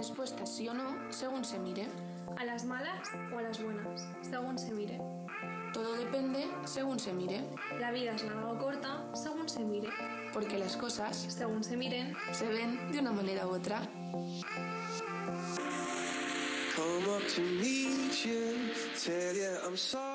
respuesta es sí o no según se mire. ¿A las malas o a las buenas? Según se mire. Todo depende según se mire, La vida es larga o corta según se mire. porque las cosas Según se miren, se ven de una manera u otra. Come up to meet you, tell you I'm sorry.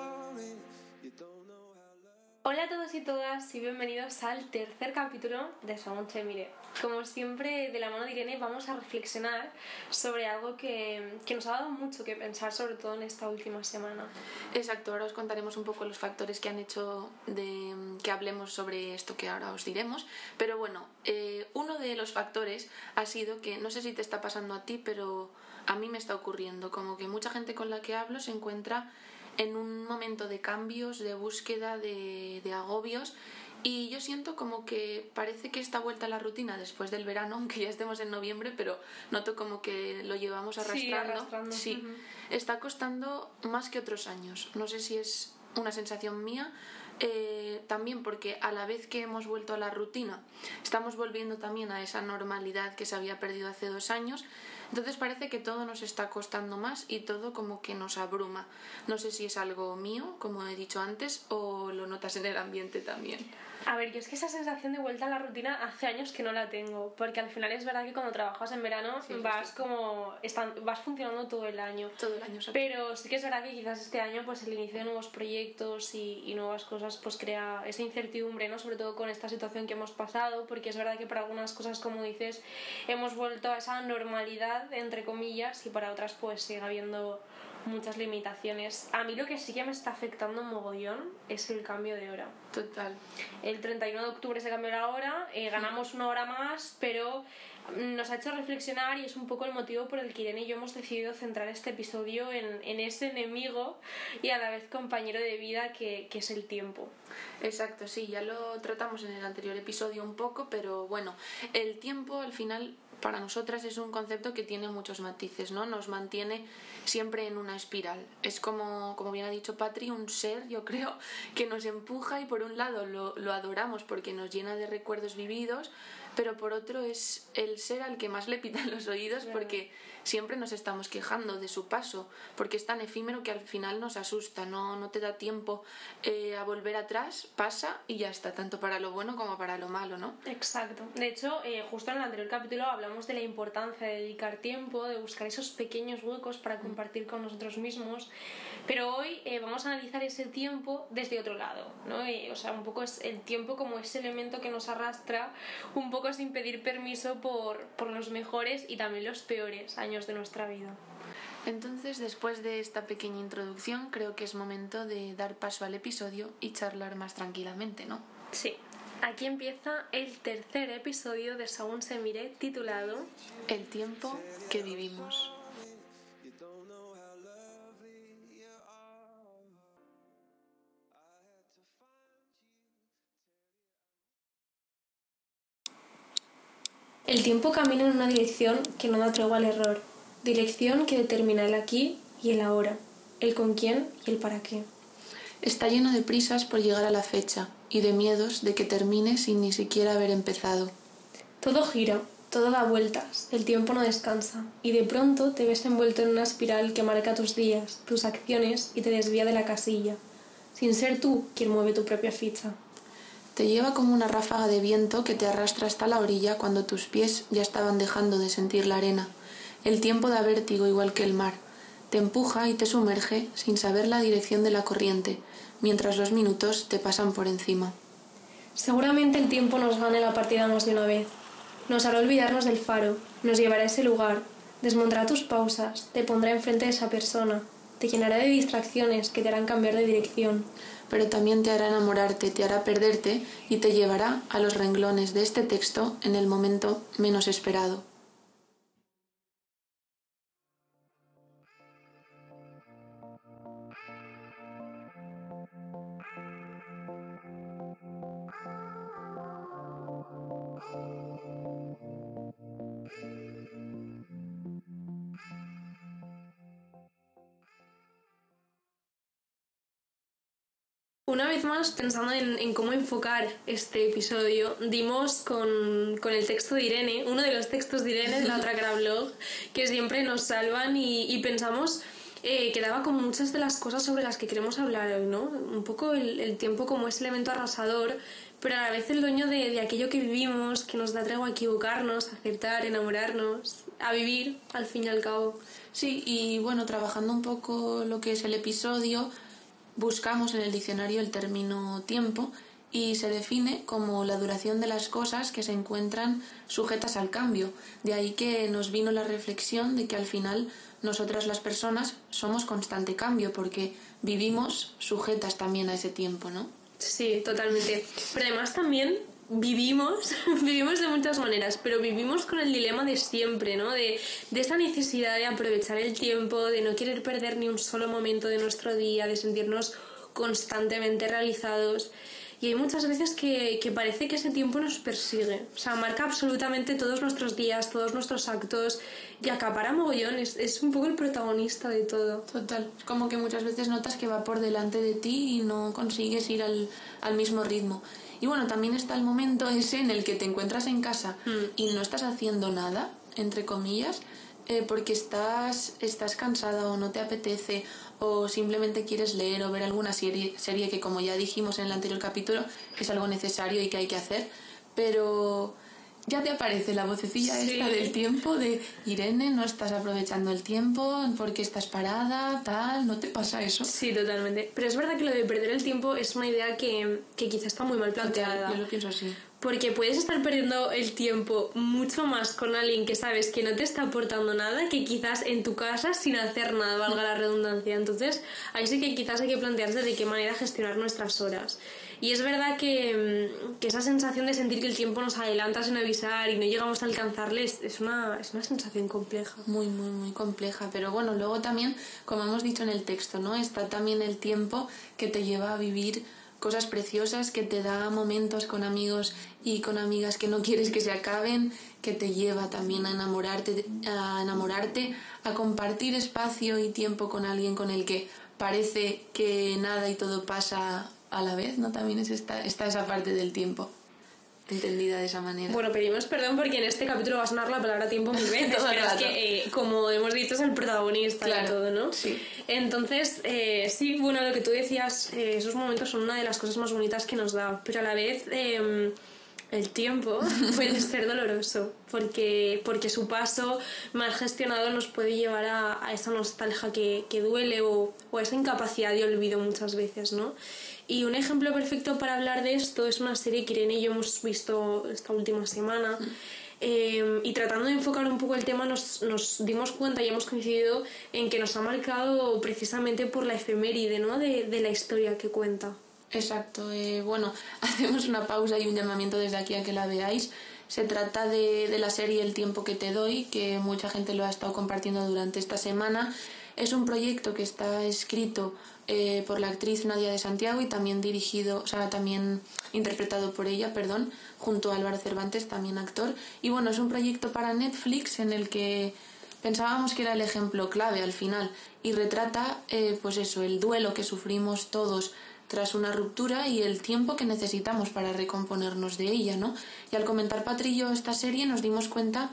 Hola a todos y todas y bienvenidos al tercer capítulo de Según se mire. Como siempre, de la mano de Irene vamos a reflexionar sobre algo que, que nos ha dado mucho que pensar, sobre todo en esta última semana. Exacto, ahora os contaremos un poco los factores que han hecho de que hablemos sobre esto que ahora os diremos. Pero bueno, eh, uno de los factores ha sido que, no sé si te está pasando a ti, pero a mí me está ocurriendo, como que mucha gente con la que hablo se encuentra en un momento de cambios, de búsqueda, de, de agobios. Y yo siento como que parece que esta vuelta a la rutina después del verano, aunque ya estemos en noviembre, pero noto como que lo llevamos Sí, arrastrando. arrastrando, Sí, ujú. está costando más que otros años. No sé si es una sensación mía, eh, también porque a la vez que hemos vuelto a la rutina, estamos volviendo también a esa normalidad que se había perdido hace dos años. Entonces parece que todo nos está costando más y todo como que nos abruma. No sé si es algo mío, como he dicho antes, o lo notas en el ambiente también. A ver, yo es que esa sensación de vuelta a la rutina hace años que no la tengo, porque al final es verdad que cuando trabajas en verano Sí, vas como están, vas funcionando todo el año. Todo el año. Pero sí que es verdad que quizás este año pues el inicio de nuevos proyectos y, y nuevas cosas pues crea esa incertidumbre, ¿no? Sobre todo con esta situación que hemos pasado, porque es verdad que para algunas cosas, como dices, hemos vuelto a esa normalidad, entre comillas, y para otras pues sigue habiendo muchas limitaciones. A mí lo que sí que me está afectando mogollón es el cambio de hora. Total. El 31 de octubre se cambió la hora, eh, ganamos una hora más, pero nos ha hecho reflexionar y es un poco el motivo por el que Irene y yo hemos decidido centrar este episodio en, en ese enemigo y a la vez compañero de vida que, que es el tiempo. Exacto, sí, ya lo tratamos en el anterior episodio un poco, pero bueno, el tiempo al final para nosotras es un concepto que tiene muchos matices, ¿no? Nos mantiene siempre en una espiral. Es como, como bien ha dicho Patri, un ser, yo creo, que nos empuja y por un lado lo, lo adoramos porque nos llena de recuerdos vividos, pero por otro es el ser al que más le pitan los oídos porque siempre nos estamos quejando de su paso, porque es tan efímero que al final nos asusta, no, no te da tiempo eh, a volver atrás, pasa y ya está, tanto para lo bueno como para lo malo, ¿no? Exacto. De hecho, eh, justo en el anterior capítulo hablamos de la importancia de dedicar tiempo, de buscar esos pequeños huecos para compartir con nosotros mismos. Pero hoy eh, vamos a analizar ese tiempo desde otro lado, ¿no? O sea, un poco es el tiempo como ese elemento que nos arrastra, un poco sin pedir permiso por, por los mejores y también los peores años de nuestra vida. Entonces, después de esta pequeña introducción, creo que es momento de dar paso al episodio y charlar más tranquilamente, ¿no? Sí. Aquí empieza el tercer episodio de Según se mire, titulado El tiempo que vivimos. El tiempo camina en una dirección que no da tregua al error, dirección que determina el aquí y el ahora, el con quién y el para qué. Está lleno de prisas por llegar a la fecha y de miedos de que termine sin ni siquiera haber empezado. Todo gira, todo da vueltas, el tiempo no descansa, y de pronto te ves envuelto en una espiral que marca tus días, tus acciones y te desvía de la casilla, sin ser tú quien mueve tu propia ficha. Te lleva como una ráfaga de viento que te arrastra hasta la orilla cuando tus pies ya estaban dejando de sentir la arena. El tiempo da vértigo igual que el mar. Te empuja y te sumerge sin saber la dirección de la corriente, mientras los minutos te pasan por encima. Seguramente el tiempo nos gane la partida más de una vez. Nos hará olvidarnos del faro, nos llevará a ese lugar, desmontará tus pausas, te pondrá enfrente de esa persona, te llenará de distracciones que te harán cambiar de dirección. Pero también te hará enamorarte, te hará perderte y te llevará a los renglones de este texto en el momento menos esperado. Pensando en, en cómo enfocar este episodio, dimos con, con el texto de Irene, uno de los textos de Irene de la otra cara blog, que siempre nos salvan y, y pensamos eh, que daba con muchas de las cosas sobre las que queremos hablar hoy, ¿no? Un poco el, el tiempo como ese elemento arrasador, pero a la vez el dueño de, de aquello que vivimos, que nos da tregua a equivocarnos, a acertar, enamorarnos, a vivir, al fin y al cabo. Sí, y bueno, trabajando un poco lo que es el episodio, buscamos en el diccionario el término tiempo y se define como la duración de las cosas que se encuentran sujetas al cambio. De ahí que nos vino la reflexión de que al final nosotras las personas somos constante cambio porque vivimos sujetas también a ese tiempo, ¿no? Sí, totalmente. Pero además también vivimos, vivimos de muchas maneras, pero vivimos con el dilema de siempre, ¿no? De, de esa necesidad de aprovechar el tiempo, de no querer perder ni un solo momento de nuestro día, de sentirnos constantemente realizados. Y hay muchas veces que, que parece que ese tiempo nos persigue. O sea, marca absolutamente todos nuestros días, todos nuestros actos y acapara mogollón. Es, es un poco el protagonista de todo. Total. Es como que muchas veces notas que va por delante de ti y no consigues ir al, al mismo ritmo. Y bueno, también está el momento ese en el que te encuentras en casa Mm. y no estás haciendo nada, entre comillas, eh, porque estás, estás cansada o no te apetece o simplemente quieres leer o ver alguna serie, serie que como ya dijimos en el anterior capítulo es algo necesario y que hay que hacer, pero ya te aparece la vocecilla Sí. esta del tiempo de Irene, no estás aprovechando el tiempo porque estás parada, tal, ¿no te pasa eso? Sí, totalmente. Pero es verdad que lo de perder el tiempo es una idea que, que quizá está muy mal planteada. Yo lo pienso así. Porque puedes estar perdiendo el tiempo mucho más con alguien que sabes que no te está aportando nada que quizás en tu casa sin hacer nada, valga la redundancia. Entonces, ahí sí que quizás hay que plantearse de qué manera gestionar nuestras horas. Y es verdad que, mm, que esa sensación de sentir que el tiempo nos adelanta sin avisar y no llegamos a alcanzarle es, una, es una sensación compleja. Muy, muy, muy compleja. Pero bueno, luego también, como hemos dicho en el texto, ¿no? Está también el tiempo que te lleva a vivir cosas preciosas, que te da momentos con amigos y con amigas que no quieres que se acaben, que te lleva también a enamorarte, a enamorarte, a compartir espacio y tiempo con alguien con el que parece que nada y todo pasa a la vez, ¿no? También es esta, está esa parte del tiempo, entendida de esa manera. Bueno, pedimos perdón porque en este capítulo va a sonar la palabra tiempo mil veces, pero es que, eh, como hemos dicho, es el protagonista Claro, de todo, ¿no? sí. Entonces, eh, sí, bueno, lo que tú decías, eh, esos momentos son una de las cosas más bonitas que nos da, pero a la vez eh, el tiempo puede ser doloroso, porque, porque su paso mal gestionado nos puede llevar a, a esa nostalgia que, que duele o, o a esa incapacidad de olvido muchas veces, ¿no? Y un ejemplo perfecto para hablar de esto es una serie que Irene y yo hemos visto esta última semana. Eh, y tratando de enfocar un poco el tema, nos, nos dimos cuenta y hemos coincidido en que nos ha marcado precisamente por la efeméride ¿no? de, de la historia que cuenta. Exacto. eh, bueno, hacemos una pausa y un llamamiento desde aquí a que la veáis. Se trata de, de la serie El tiempo que te doy, que mucha gente lo ha estado compartiendo durante esta semana. Es un proyecto que está escrito eh, por la actriz Nadia de Santiago y también dirigido, o sea, también interpretado por ella, perdón, junto a Álvaro Cervantes, también actor. Y bueno, es un proyecto para Netflix en el que pensábamos que era el ejemplo clave al final y retrata, eh, pues eso, el duelo que sufrimos todos tras una ruptura y el tiempo que necesitamos para recomponernos de ella, ¿no? Y al comentar Patrillo esta serie nos dimos cuenta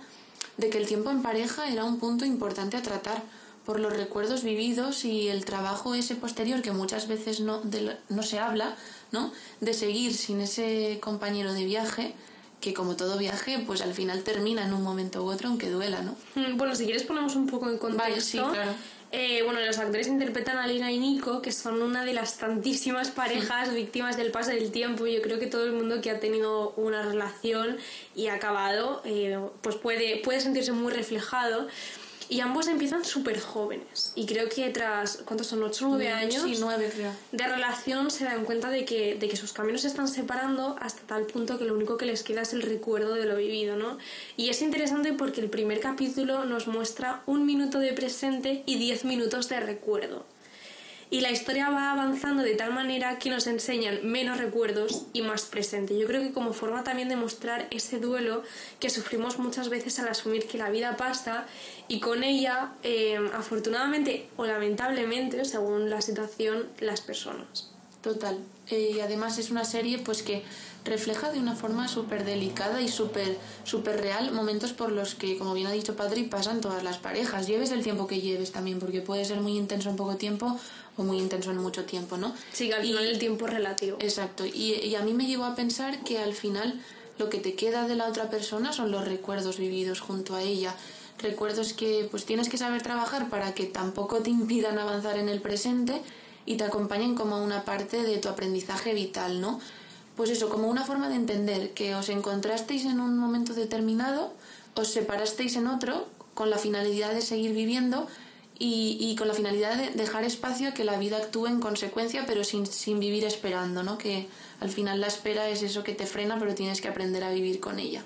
de que el tiempo en pareja era un punto importante a tratar por los recuerdos vividos y el trabajo ese posterior que muchas veces no, de no se habla, ¿no? De seguir sin ese compañero de viaje que como todo viaje, pues al final termina en un momento u otro, aunque duela, ¿no? Mm, Bueno, si quieres ponemos un poco en contexto. Vale, sí, claro. Eh, bueno, los actores interpretan a Lina y Nico, que son una de las tantísimas parejas víctimas del paso del tiempo. Yo creo que todo el mundo que ha tenido una relación y ha acabado, eh, pues puede, puede sentirse muy reflejado. Y ambos empiezan súper jóvenes. Y creo que tras, ¿cuántos son? ¿8 o 9 años? Sí, creo. de relación se dan cuenta de que, de que sus caminos se están separando hasta tal punto que lo único que les queda es el recuerdo de lo vivido, ¿no? Y es interesante porque el primer capítulo nos muestra un minuto de presente y diez minutos de recuerdo. Y la historia va avanzando de tal manera que nos enseñan menos recuerdos y más presente. Yo creo que como forma también de mostrar ese duelo que sufrimos muchas veces al asumir que la vida pasa y con ella, eh, afortunadamente o lamentablemente, según la situación, las personas. Total. Eh, y además es una serie pues que refleja de una forma súper delicada y súper súper real momentos por los que, como bien ha dicho Padre, pasan todas las parejas. Lleves el tiempo que lleves también, porque puede ser muy intenso en poco tiempo o muy intenso en mucho tiempo, ¿no? Sí, que al Y- final el tiempo es relativo. Exacto. Y, y a mí me llevó a pensar que al final lo que te queda de la otra persona son los recuerdos vividos junto a ella. Recuerdos que pues tienes que saber trabajar para que tampoco te impidan avanzar en el presente y te acompañen como una parte de tu aprendizaje vital, ¿no? Pues eso, como una forma de entender que os encontrasteis en un momento determinado, os separasteis en otro con la finalidad de seguir viviendo y, y con la finalidad de dejar espacio a que la vida actúe en consecuencia, pero sin, sin vivir esperando, ¿no? Que al final la espera es eso que te frena, pero tienes que aprender a vivir con ella.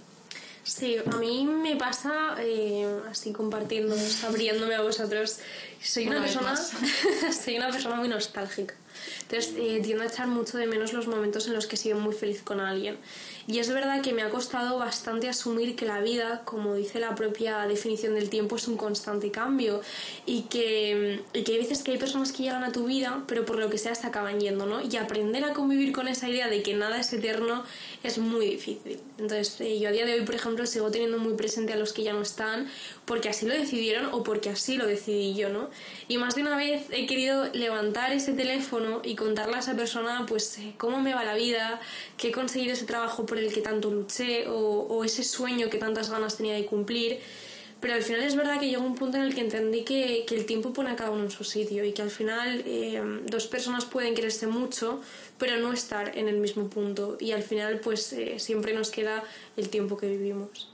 Sí, a mí me pasa, eh, así compartiendo, abriéndome a vosotros, soy una, Una persona, soy una persona muy nostálgica. Entonces eh, tiendo a echar mucho de menos los momentos en los que he sido muy feliz con alguien. Y es verdad que me ha costado bastante asumir que la vida, como dice la propia definición del tiempo, es un constante cambio y que, y que hay veces que hay personas que llegan a tu vida, pero por lo que sea se acaban yendo, ¿no? Y aprender a convivir con esa idea de que nada es eterno es muy difícil. Entonces, eh, yo a día de hoy, por ejemplo, sigo teniendo muy presente a los que ya no están porque así lo decidieron o porque así lo decidí yo, ¿no? Y más de una vez he querido levantar ese teléfono y contarle a esa persona, pues, eh, cómo me va la vida, que he conseguido ese trabajo por el que tanto luché o, ese sueño que tantas ganas tenía de cumplir. Pero al final es verdad que llegó un punto en el que entendí que, que el tiempo pone a cada uno en su sitio y que al final eh, dos personas pueden quererse mucho, pero no estar en el mismo punto. Y al final, pues eh, siempre nos queda el tiempo que vivimos.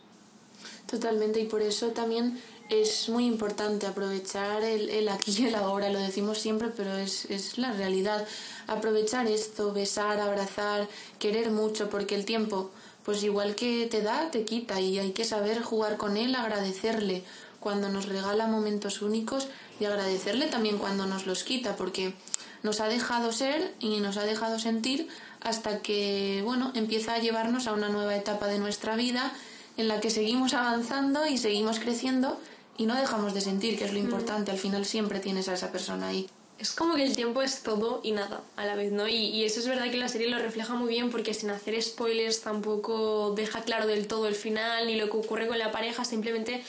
Totalmente, y por eso también es muy importante aprovechar el, aquí y el ahora, lo decimos siempre, pero es, es la realidad. Aprovechar esto, besar, abrazar, querer mucho, porque el tiempo, pues igual que te da, te quita, y hay que saber jugar con él, agradecerle cuando nos regala momentos únicos y agradecerle también cuando nos los quita, porque nos ha dejado ser y nos ha dejado sentir hasta que, bueno, empieza a llevarnos a una nueva etapa de nuestra vida en la que seguimos avanzando y seguimos creciendo y no dejamos de sentir, que es lo importante. Al final siempre tienes a esa persona ahí. Es como que el tiempo es todo y nada a la vez, ¿no? Y, y eso es verdad que la serie lo refleja muy bien porque sin hacer spoilers tampoco deja claro del todo el final ni lo que ocurre con la pareja, simplemente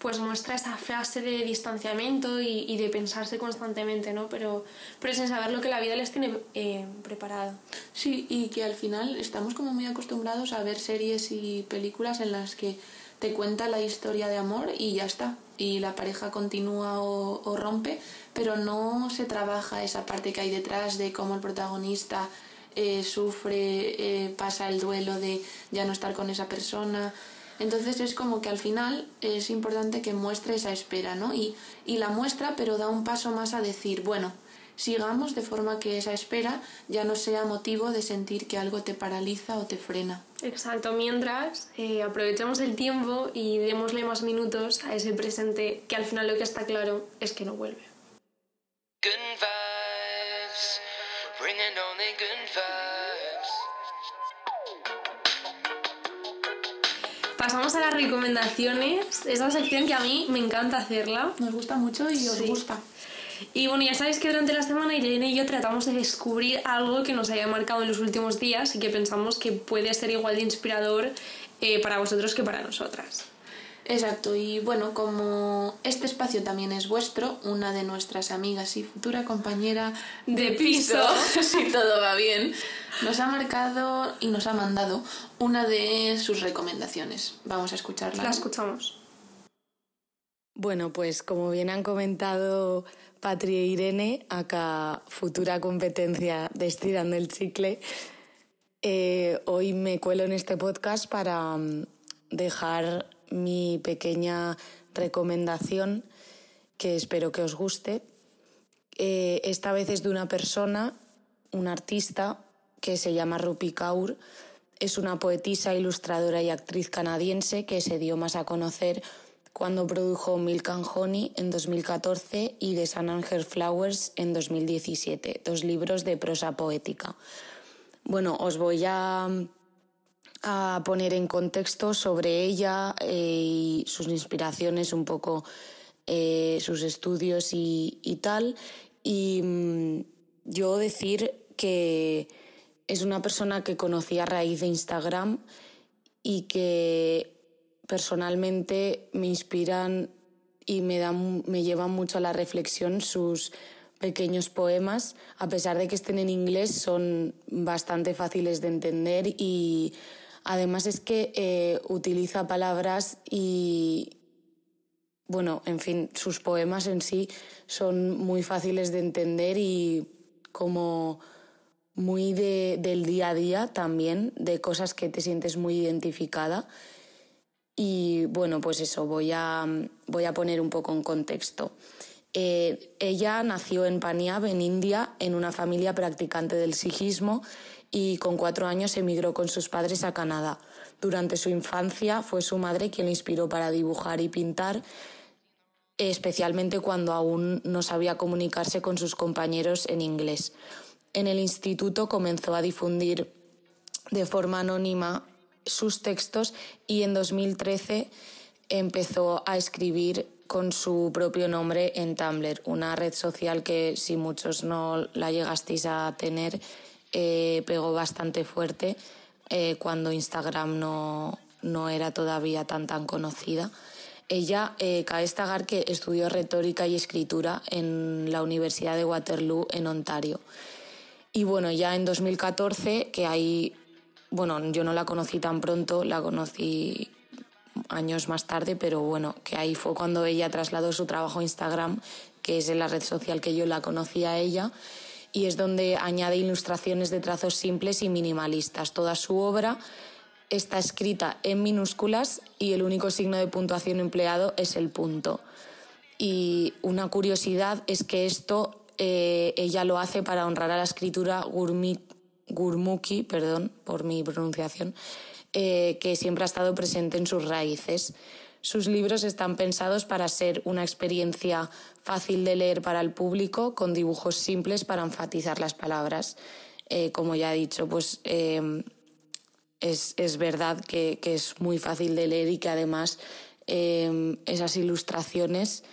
pues muestra esa frase de distanciamiento y, y de pensarse constantemente, ¿no? Pero, pero sin saber lo que la vida les tiene eh, preparado. Sí, y que al final estamos como muy acostumbrados a ver series y películas en las que te cuenta la historia de amor y ya está. Y la pareja continúa o, rompe, pero no se trabaja esa parte que hay detrás de cómo el protagonista eh, sufre, eh, pasa el duelo de ya no estar con esa persona. Entonces es como que al final es importante que muestre esa espera, ¿no? Y, y la muestra, pero da un paso más a decir, bueno, sigamos de forma que esa espera ya no sea motivo de sentir que algo te paraliza o te frena. Exacto, mientras eh, aprovechemos el tiempo y démosle más minutos a ese presente que al final lo que está claro es que no vuelve. Pasamos a las recomendaciones. Es una sección que a mí me encanta hacerla. Nos gusta mucho y os Sí. gusta. Y bueno, ya sabéis que durante la semana Irene y yo tratamos de descubrir algo que nos haya marcado en los últimos días y que pensamos que puede ser igual de inspirador eh, para vosotros que para nosotras. Exacto, y bueno, como este espacio también es vuestro, una de nuestras amigas y futura compañera De piso. si todo va bien, nos ha marcado y nos ha mandado una de sus recomendaciones. Vamos a escucharla. La escuchamos. Bueno, pues como bien han comentado Patri e Irene, acá futura competencia de Estirando el Chicle, eh, hoy me cuelo en este podcast para mm, dejar mi pequeña recomendación que espero que os guste. Eh, esta vez es de una persona, un artista, que se llama Rupi Kaur. Es una poetisa, ilustradora y actriz canadiense que se dio más a conocer cuando produjo Milk and Honey en 2014 y The Sun and Flowers en 2017, dos libros de prosa poética. Bueno, os voy a, a poner en contexto sobre ella eh, y sus inspiraciones, un poco eh, sus estudios y, y tal. Y mm, yo decir que es una persona que conocí a raíz de Instagram y que personalmente me inspiran y me, dan, me llevan mucho a la reflexión sus pequeños poemas, a pesar de que estén en inglés, son bastante fáciles de entender y además es que eh, utiliza palabras y, bueno, en fin, sus poemas en sí son muy fáciles de entender y como muy de, del día a día también, de cosas que te sientes muy identificada. Y bueno, pues eso, voy a, voy a poner un poco en contexto. Eh, ella nació en Paniab, en India, en una familia practicante del sijismo y con cuatro años emigró con sus padres a Canadá. Durante su infancia fue su madre quien le inspiró para dibujar y pintar, especialmente cuando aún no sabía comunicarse con sus compañeros en inglés. En el instituto comenzó a difundir de forma anónima sus textos y en 2013 empezó a escribir con su propio nombre en Tumblr, una red social que si muchos no la llegasteis a tener, eh, pegó bastante fuerte eh, cuando Instagram no, no, era todavía tan tan conocida. Ella, eh, cabe que estudió retórica y escritura en la Universidad de Waterloo en Ontario. Y bueno, ya en 2014, que ahí, bueno, yo no la conocí tan pronto, la conocí años más tarde, pero bueno, que ahí fue cuando ella trasladó su trabajo a Instagram, que es en la red social que yo la conocí a ella, y es donde añade ilustraciones de trazos simples y minimalistas. Toda su obra está escrita en minúsculas y el único signo de puntuación empleado es el punto. Y una curiosidad es que esto eh, ella lo hace para honrar a la escritura Gurmukhi, perdón por mi pronunciación, eh, que siempre ha estado presente en sus raíces. Sus libros están pensados para ser una experiencia fácil de leer para el público, con dibujos simples para enfatizar las palabras. Eh, como ya he dicho, pues es, es, verdad que, que, es muy fácil de leer y que además esas ilustraciones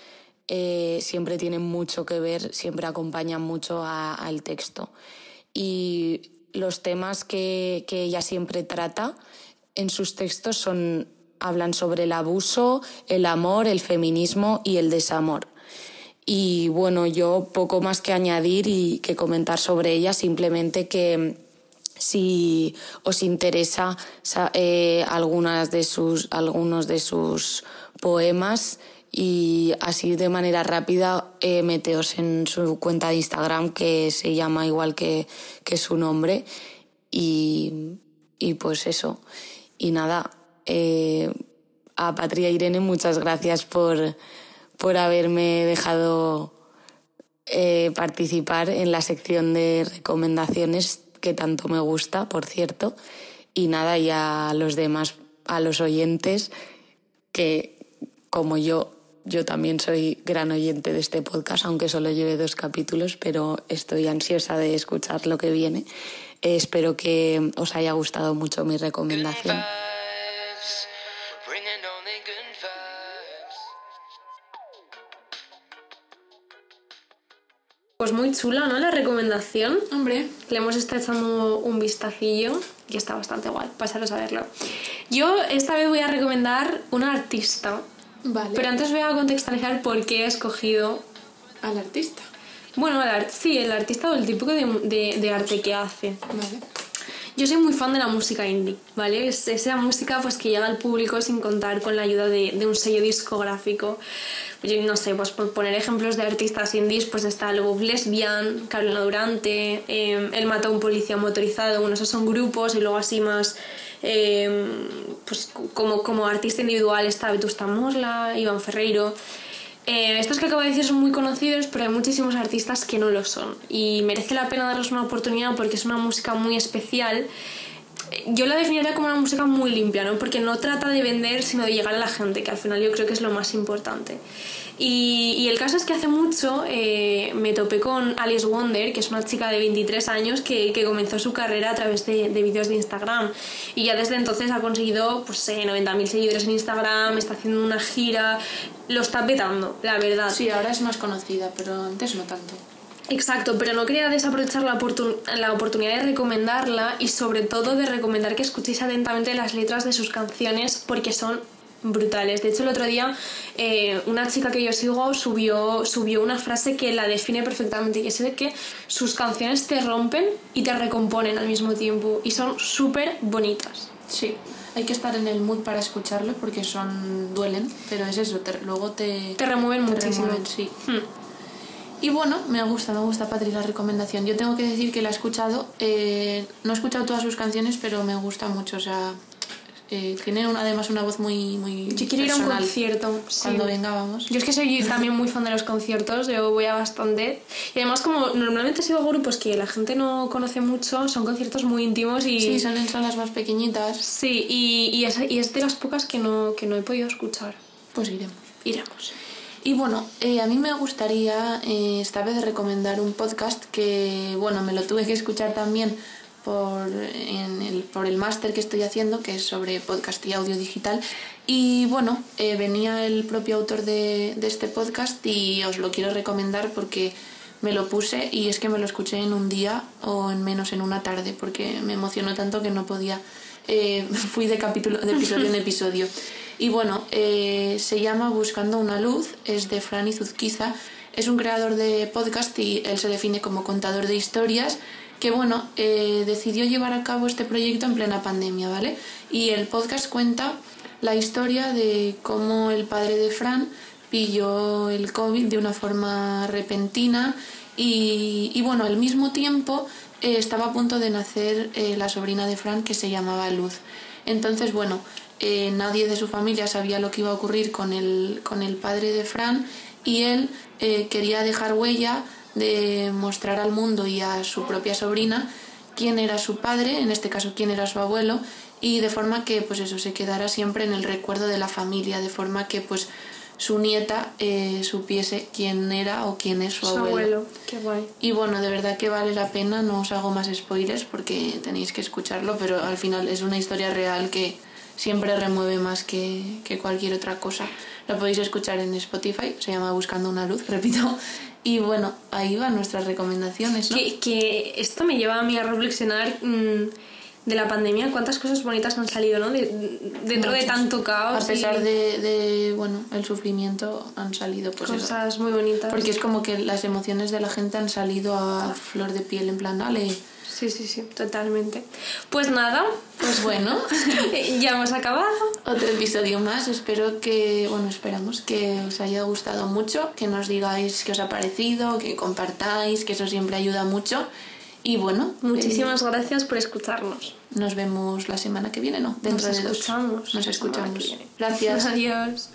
eh, siempre tienen mucho que ver, siempre acompañan mucho al texto. Y los temas que, que, ella siempre trata en sus textos son, hablan sobre el abuso, el amor, el feminismo y el desamor. Y bueno, yo poco más que añadir y que comentar sobre ella, simplemente que si os interesa eh, algunas de sus, algunos de sus poemas, y así de manera rápida eh, meteos en su cuenta de Instagram que se llama igual que, que su nombre y, y, pues eso. Y nada, eh, a Patria Irene muchas gracias por, por haberme dejado eh, participar en la sección de recomendaciones que tanto me gusta, por cierto. Y nada, y a los demás, a los oyentes que como yo yo también soy gran oyente de este podcast, aunque solo lleve dos capítulos, pero estoy ansiosa de escuchar lo que viene. Eh, espero que os haya gustado mucho mi recomendación. Pues muy chula, ¿no? La recomendación. Hombre. Le hemos estado echando un vistacillo y está bastante guay. Pasaros a verlo. Yo esta vez voy a recomendar una artista Vale. Pero antes voy a contextualizar por qué he escogido al artista. Bueno, el art sí, el artista o el tipo de, de, de, arte que hace. Vale. Yo soy muy fan de la música indie, ¿vale? Es esa música pues, que llega al público sin contar con la ayuda de, de un sello discográfico. Yo no sé, pues por poner ejemplos de artistas indies, pues está Love Lesbian, Carolina Durante, eh, Él mató a un policía motorizado, bueno, esos son grupos y luego así más eh, pues como, como artista individual está Vetusta Morla, Iván Ferreiro. Eh, estos que acabo de decir son muy conocidos, pero hay muchísimos artistas que no lo son. Y merece la pena darles una oportunidad porque es una música muy especial. Yo la definiría como una música muy limpia, ¿no? Porque no trata de vender, sino de llegar a la gente, que al final yo creo que es lo más importante. Y, el caso es que hace mucho eh, me topé con Alice Wonder, que es una chica de 23 años que, que comenzó su carrera a través de, de, vídeos de Instagram. Y ya desde entonces ha conseguido pues, eh, 90.000 seguidores en Instagram, está haciendo una gira, lo está petando, la verdad. Sí, ahora es más conocida, pero antes no tanto. Exacto, pero no quería desaprovechar la, oportun- la oportunidad de recomendarla y sobre todo de recomendar que escuchéis atentamente las letras de sus canciones porque son brutales. De hecho, el otro día eh, una chica que yo sigo subió, subió una frase que la define perfectamente y es de que sus canciones te rompen y te recomponen al mismo tiempo y son súper bonitas. Sí, hay que estar en el mood para escucharlo porque son duelen, pero es eso, te- luego te, Te remueven muchísimo. remueven, sí. Hmm. Y bueno, me gusta, me gusta Patri la recomendación. Yo tengo que decir que la he escuchado, eh, no he escuchado todas sus canciones, pero me gusta mucho, o sea, eh, tiene una, además una voz muy, muy Yo quiero ir a un concierto. sí. Cuando venga, vamos. Yo es que soy también muy fan de los conciertos, yo voy a bastante. Y además, como normalmente sigo grupos que la gente no conoce mucho, son conciertos muy íntimos y. Sí, son en salas más pequeñitas, Sí, y, y es, y es de las pocas que no, que no he podido escuchar. pues iremos. Iremos. Y bueno, eh, a mí me gustaría eh, esta vez recomendar un podcast que, bueno, me lo tuve que escuchar también por, en el, por el máster que estoy haciendo, que es sobre podcast y audio digital. Y bueno, eh, venía el propio autor de, de este podcast y os lo quiero recomendar porque me lo puse y es que me lo escuché en un día o en menos en una tarde porque me emocionó tanto que no podía. eh, fui de, capítulo, de episodio en episodio. Y bueno, eh, se llama Buscando una luz, es de Fran Izuzquiza, es un creador de podcast y él se define como contador de historias que bueno, eh, decidió llevar a cabo este proyecto en plena pandemia, ¿vale? Y el podcast cuenta la historia de cómo el padre de Fran pilló el COVID de una forma repentina y, y bueno, al mismo tiempo eh, estaba a punto de nacer la sobrina de Fran que se llamaba Luz. Entonces, bueno, eh, nadie de su familia sabía lo que iba a ocurrir con el, con el padre de Fran y él eh, quería dejar huella de mostrar al mundo y a su propia sobrina quién era su padre, en este caso quién era su abuelo, y de forma que pues eso se quedara siempre en el recuerdo de la familia, de forma que pues su nieta eh, supiese quién era o quién es su, Su abuelo. Qué guay. y bueno, de verdad que vale la pena, no os hago más spoilers porque tenéis que escucharlo, pero al final es una historia real que siempre remueve más que, que cualquier otra cosa. Lo podéis escuchar en Spotify, se llama Buscando una luz, repito. Y bueno, ahí van nuestras recomendaciones, ¿no? Que, que esto me lleva a mí a reflexionar mm, de la pandemia, cuántas cosas bonitas han salido, ¿no? De- dentro de tanto caos. A pesar y de, de, bueno, el sufrimiento han salido pues eso. cosas muy bonitas. Porque es como que las emociones de la gente han salido a flor de piel, en plan, dale, Sí, sí, sí, totalmente. Pues nada, pues bueno. ya hemos acabado. otro episodio más. Espero que, bueno, esperamos que os haya gustado mucho, que nos digáis qué os ha parecido, que compartáis, que eso siempre ayuda mucho. Y bueno, Muchísimas gracias por escucharnos. eh, nos vemos la semana que viene, ¿no? Dentro Nos de dos. escuchamos Nos semana que escuchamos. Gracias. Adiós.